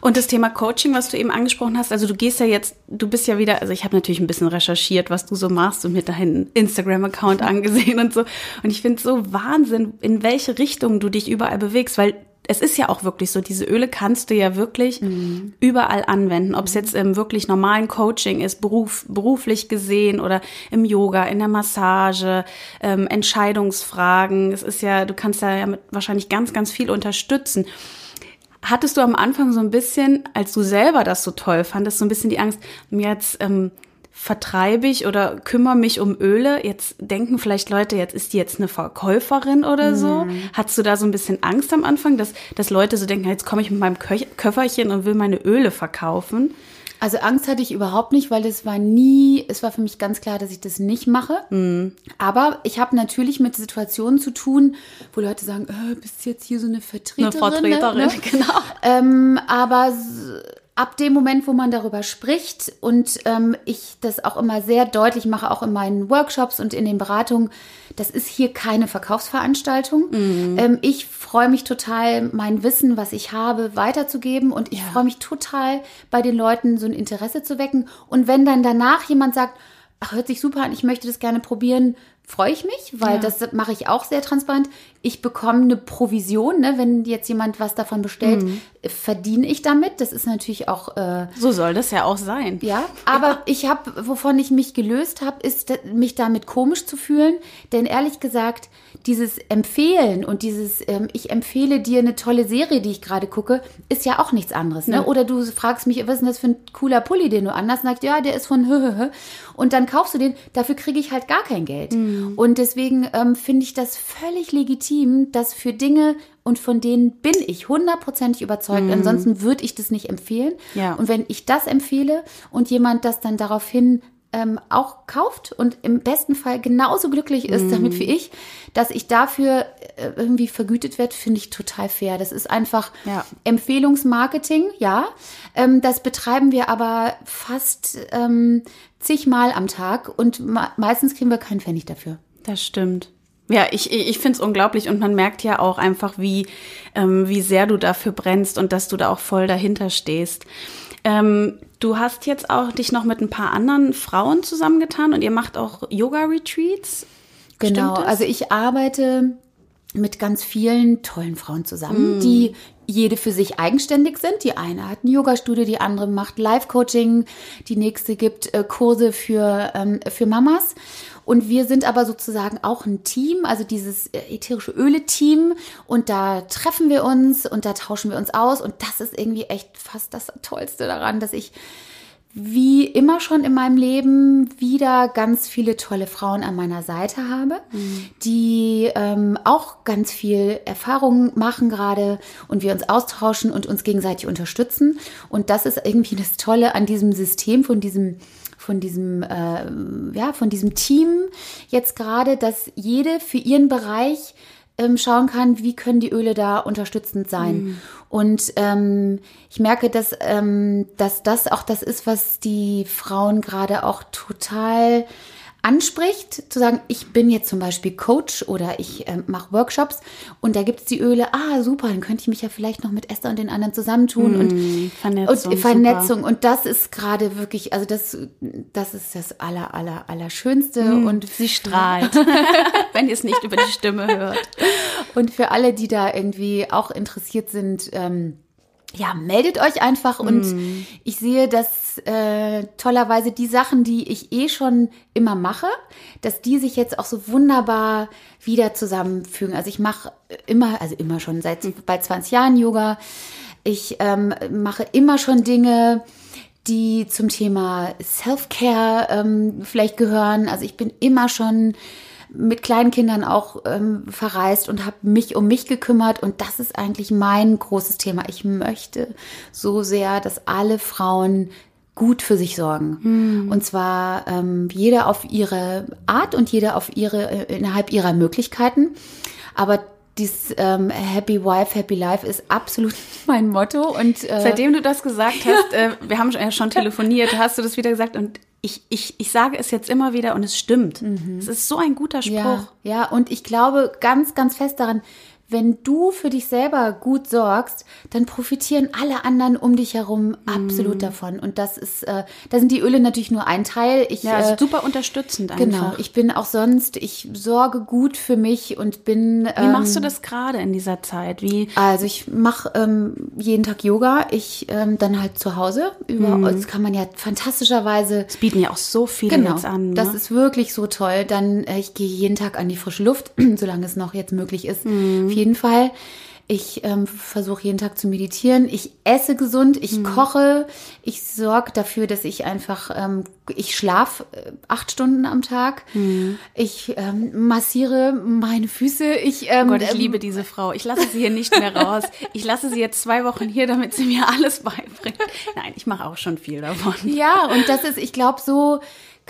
Und das Thema Coaching, was du eben angesprochen hast, also du gehst ja jetzt, du bist ja wieder, also ich habe natürlich ein bisschen recherchiert, was du so machst und mir deinen Instagram-Account *laughs* angesehen und so. Und ich finde so Wahnsinn, in welche Richtung du dich überall bewegst, weil es ist ja auch wirklich so, diese Öle kannst du ja wirklich überall anwenden, ob es jetzt im wirklich normalen Coaching ist, Beruf, beruflich gesehen oder im Yoga, in der Massage, ähm, Entscheidungsfragen. Es ist ja, du kannst da ja mit wahrscheinlich ganz, ganz viel unterstützen. Hattest du am Anfang so ein bisschen, als du selber das so toll fandest, so ein bisschen die Angst, jetzt ähm, vertreibe ich oder kümmere mich um Öle? Jetzt denken vielleicht Leute, jetzt ist die jetzt eine Verkäuferin oder so. Hattest du da so ein bisschen Angst am Anfang, dass, dass Leute so denken, jetzt komme ich mit meinem Köch Köfferchen und will meine Öle verkaufen? Also Angst hatte ich überhaupt nicht, weil es war nie, es war für mich ganz klar, dass ich das nicht mache. Aber ich habe natürlich mit Situationen zu tun, wo Leute sagen, äh, bist jetzt hier so eine Vertreterin. Vertreterin, ne? *laughs* genau. Ähm, aber ab dem Moment, wo man darüber spricht und ähm, ich das auch immer sehr deutlich mache, auch in meinen Workshops und in den Beratungen, das ist hier keine Verkaufsveranstaltung. Ähm, ich freue mich total, mein Wissen, was ich habe, weiterzugeben und ich freue mich total, bei den Leuten so ein Interesse zu wecken. Und wenn dann danach jemand sagt, ach, hört sich super an, ich möchte das gerne probieren, freue ich mich, weil Ja. das mache ich auch sehr transparent. Ich bekomme eine Provision, ne? wenn jetzt jemand was davon bestellt, mhm. verdiene ich damit. Das ist natürlich auch. Äh, so soll das ja auch sein. Ja, aber ja. ich habe, wovon ich mich gelöst habe, ist, mich damit komisch zu fühlen. Denn ehrlich gesagt, dieses Empfehlen und dieses, ähm, ich empfehle dir eine tolle Serie, die ich gerade gucke, ist ja auch nichts anderes. Ne? Ja. Oder du fragst mich, was ist denn das für ein cooler Pulli, den du anders sagst, ja, der ist von. *laughs* Und dann kaufst du den, dafür kriege ich halt gar kein Geld. Mhm. Und deswegen ähm, finde ich das völlig legitim, dass für Dinge und von denen bin ich hundertprozentig überzeugt. Mhm. Ansonsten würde ich das nicht empfehlen. Ja. Und wenn ich das empfehle und jemand das dann daraufhin ähm, auch kauft und im besten Fall genauso glücklich ist mm. damit wie ich, dass ich dafür äh, irgendwie vergütet werde, finde ich total fair. Das ist einfach ja. Empfehlungsmarketing, ja. Ähm, das betreiben wir aber fast ähm, zigmal am Tag und meistens kriegen wir keinen Pfennig dafür. Das stimmt. Ja, ich, ich finde es unglaublich und man merkt ja auch einfach, wie, ähm, wie sehr du dafür brennst und dass du da auch voll dahinter stehst. Ähm, du hast jetzt auch dich noch mit ein paar anderen Frauen zusammengetan und ihr macht auch Yoga-Retreats. Genau, also ich arbeite mit ganz vielen tollen Frauen zusammen, mm. die jede für sich eigenständig sind. Die eine hat ein Yoga-Studio, die andere macht Live-Coaching, die nächste gibt äh, Kurse für, ähm, für Mamas. Und wir sind aber sozusagen auch ein Team, also dieses äh, ätherische Öle-Team. Und da treffen wir uns und da tauschen wir uns aus. Und das ist irgendwie echt fast das Tollste daran, dass ich wie immer schon in meinem Leben wieder ganz viele tolle Frauen an meiner Seite habe, mhm. die ähm, auch ganz viel Erfahrung machen gerade und wir uns austauschen und uns gegenseitig unterstützen. Und das ist irgendwie das Tolle an diesem System, von diesem von diesem, äh, ja, von diesem Team jetzt gerade, dass jede für ihren Bereich ähm, schauen kann, wie können die Öle da unterstützend sein. Mhm. Und ähm, ich merke, dass, ähm, dass das auch das ist, was die Frauen gerade auch total anspricht, zu sagen, ich bin jetzt zum Beispiel Coach oder ich äh, mache Workshops und da gibt es die Öle, ah super, dann könnte ich mich ja vielleicht noch mit Esther und den anderen zusammentun mm, und Vernetzung. Und, Vernetzung. und das ist gerade wirklich, also das, das ist das aller, aller, aller Schönste mm, und sie strahlt, *laughs* wenn ihr es nicht über die Stimme hört. Und für alle, die da irgendwie auch interessiert sind, ähm, ja, meldet euch einfach und mm. ich sehe, dass äh, tollerweise die Sachen, die ich eh schon immer mache, dass die sich jetzt auch so wunderbar wieder zusammenfügen. Also ich mache immer, also immer schon seit mm. bald 20 Jahren Yoga. Ich ähm, mache immer schon Dinge, die zum Thema Self-Care ähm, vielleicht gehören. Also ich bin immer schon mit kleinen Kindern auch ähm, verreist und habe mich um mich gekümmert. Und das ist eigentlich mein großes Thema. Ich möchte so sehr, dass alle Frauen gut für sich sorgen. Mhm. Und zwar ähm, jeder auf ihre Art und jeder auf ihre, äh, innerhalb ihrer Möglichkeiten. Aber dieses ähm, Happy Wife, Happy Life ist absolut *laughs* mein Motto. Und äh, seitdem du das gesagt *laughs* hast, äh, wir haben ja schon telefoniert, hast du das wieder gesagt und ich, ich, ich sage es jetzt immer wieder und es stimmt. Mhm. Es ist so ein guter Spruch. Ja, ja, und ich glaube ganz, ganz fest daran, wenn du für dich selber gut sorgst, dann profitieren alle anderen um dich herum absolut mm. davon. Und das ist, äh, da sind die Öle natürlich nur ein Teil. Ich, ja, also super unterstützend einfach. Genau, ich bin auch sonst, ich sorge gut für mich und bin. Wie ähm, machst du das gerade in dieser Zeit? Wie? Also ich mache ähm, jeden Tag Yoga. Ich ähm, dann halt zu Hause. Über, mm. Das kann man ja fantastischerweise. Es bieten ja auch so viele genau, jetzt an. Ne? Das ist wirklich so toll. Dann äh, ich gehe jeden Tag an die frische Luft, *clears throat* solange es noch jetzt möglich ist. Mm jeden Fall. Ich ähm, versuche jeden Tag zu meditieren. Ich esse gesund, ich mhm. koche, ich sorge dafür, dass ich einfach, ähm, ich schlafe äh, acht Stunden am Tag. Mhm. Ich ähm, massiere meine Füße. Ich, ähm, oh Gott, ich ähm, liebe diese Frau. Ich lasse sie hier nicht mehr raus. Ich lasse sie jetzt zwei Wochen hier, damit sie mir alles beibringt. Nein, ich mache auch schon viel davon. Ja, und das ist, ich glaube, so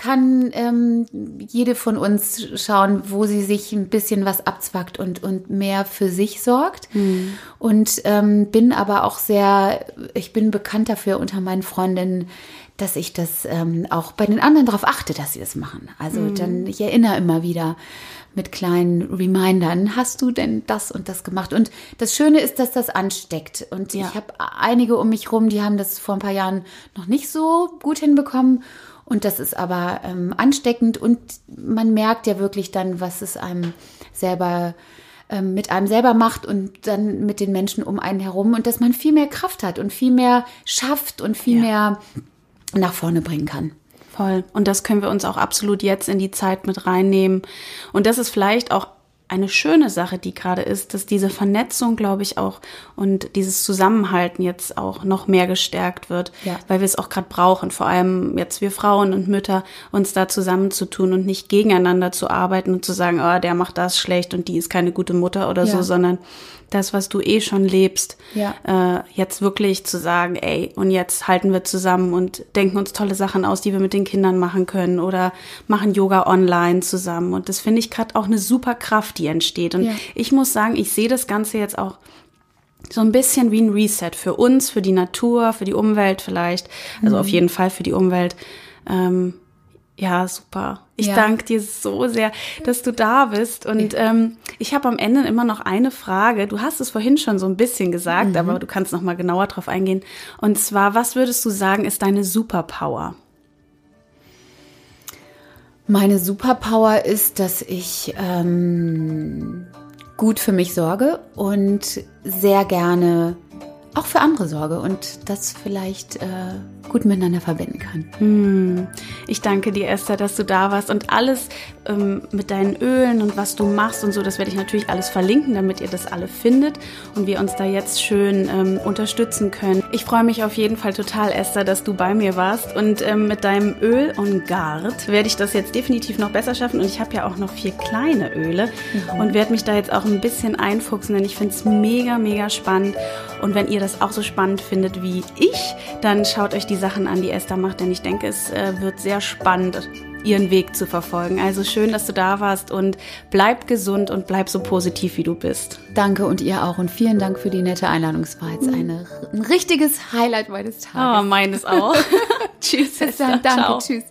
kann ähm, jede von uns schauen, wo sie sich ein bisschen was abzwackt und, und mehr für sich sorgt. Mhm. Und ähm, bin aber auch sehr, ich bin bekannt dafür unter meinen Freundinnen, dass ich das ähm, auch bei den anderen darauf achte, dass sie das machen. Also mhm. dann, ich erinnere immer wieder mit kleinen Remindern, hast du denn das und das gemacht? Und das Schöne ist, dass das ansteckt. Und ja. ich habe einige um mich rum, die haben das vor ein paar Jahren noch nicht so gut hinbekommen. Und das ist aber ähm, ansteckend und man merkt ja wirklich dann, was es einem selber ähm, mit einem selber macht und dann mit den Menschen um einen herum und dass man viel mehr Kraft hat und viel mehr schafft und viel ja. mehr nach vorne bringen kann. Voll. Und das können wir uns auch absolut jetzt in die Zeit mit reinnehmen. Und das ist vielleicht auch eine schöne Sache, die gerade ist, dass diese Vernetzung, glaube ich, auch und dieses Zusammenhalten jetzt auch noch mehr gestärkt wird, ja. weil wir es auch gerade brauchen, vor allem jetzt wir Frauen und Mütter, uns da zusammenzutun und nicht gegeneinander zu arbeiten und zu sagen, oh, der macht das schlecht und die ist keine gute Mutter oder ja. so, sondern das, was du eh schon lebst, ja. äh, jetzt wirklich zu sagen, ey, und jetzt halten wir zusammen und denken uns tolle Sachen aus, die wir mit den Kindern machen können oder machen Yoga online zusammen. Und das finde ich gerade auch eine super Kraft, die entsteht. Und ja. ich muss sagen, ich sehe das Ganze jetzt auch so ein bisschen wie ein Reset für uns, für die Natur, für die Umwelt vielleicht. Also mhm. auf jeden Fall für die Umwelt. Ähm, ja, super. Ich ja. danke dir so sehr, dass du da bist. Und ähm, ich habe am Ende immer noch eine Frage. Du hast es vorhin schon so ein bisschen gesagt, mhm. aber du kannst noch mal genauer drauf eingehen. Und zwar, was würdest du sagen, ist deine Superpower? Meine Superpower ist, dass ich ähm, gut für mich sorge und sehr gerne auch für andere sorge und das vielleicht äh, gut miteinander verbinden kann. Hm. Ich danke dir, Esther, dass du da warst und alles ähm, mit deinen Ölen und was du machst und so, das werde ich natürlich alles verlinken, damit ihr das alle findet und wir uns da jetzt schön ähm, unterstützen können. Ich freue mich auf jeden Fall total, Esther, dass du bei mir warst und ähm, mit deinem Öl und Gard werde ich das jetzt definitiv noch besser schaffen und ich habe ja auch noch vier kleine Öle mhm. und werde mich da jetzt auch ein bisschen einfuchsen, denn ich finde es mega, mega spannend und wenn ihr das auch so spannend findet wie ich, dann schaut euch diese Sachen an, die Esther macht, denn ich denke, es äh, wird sehr spannend, ihren Weg zu verfolgen. Also schön, dass du da warst und bleib gesund und bleib so positiv, wie du bist. Danke und ihr auch und vielen Dank für die nette Einladung. Es war jetzt mhm. eine, ein richtiges Highlight meines Tages. Oh, meines auch. *laughs* tschüss. Bis dann, danke, Ciao. tschüss.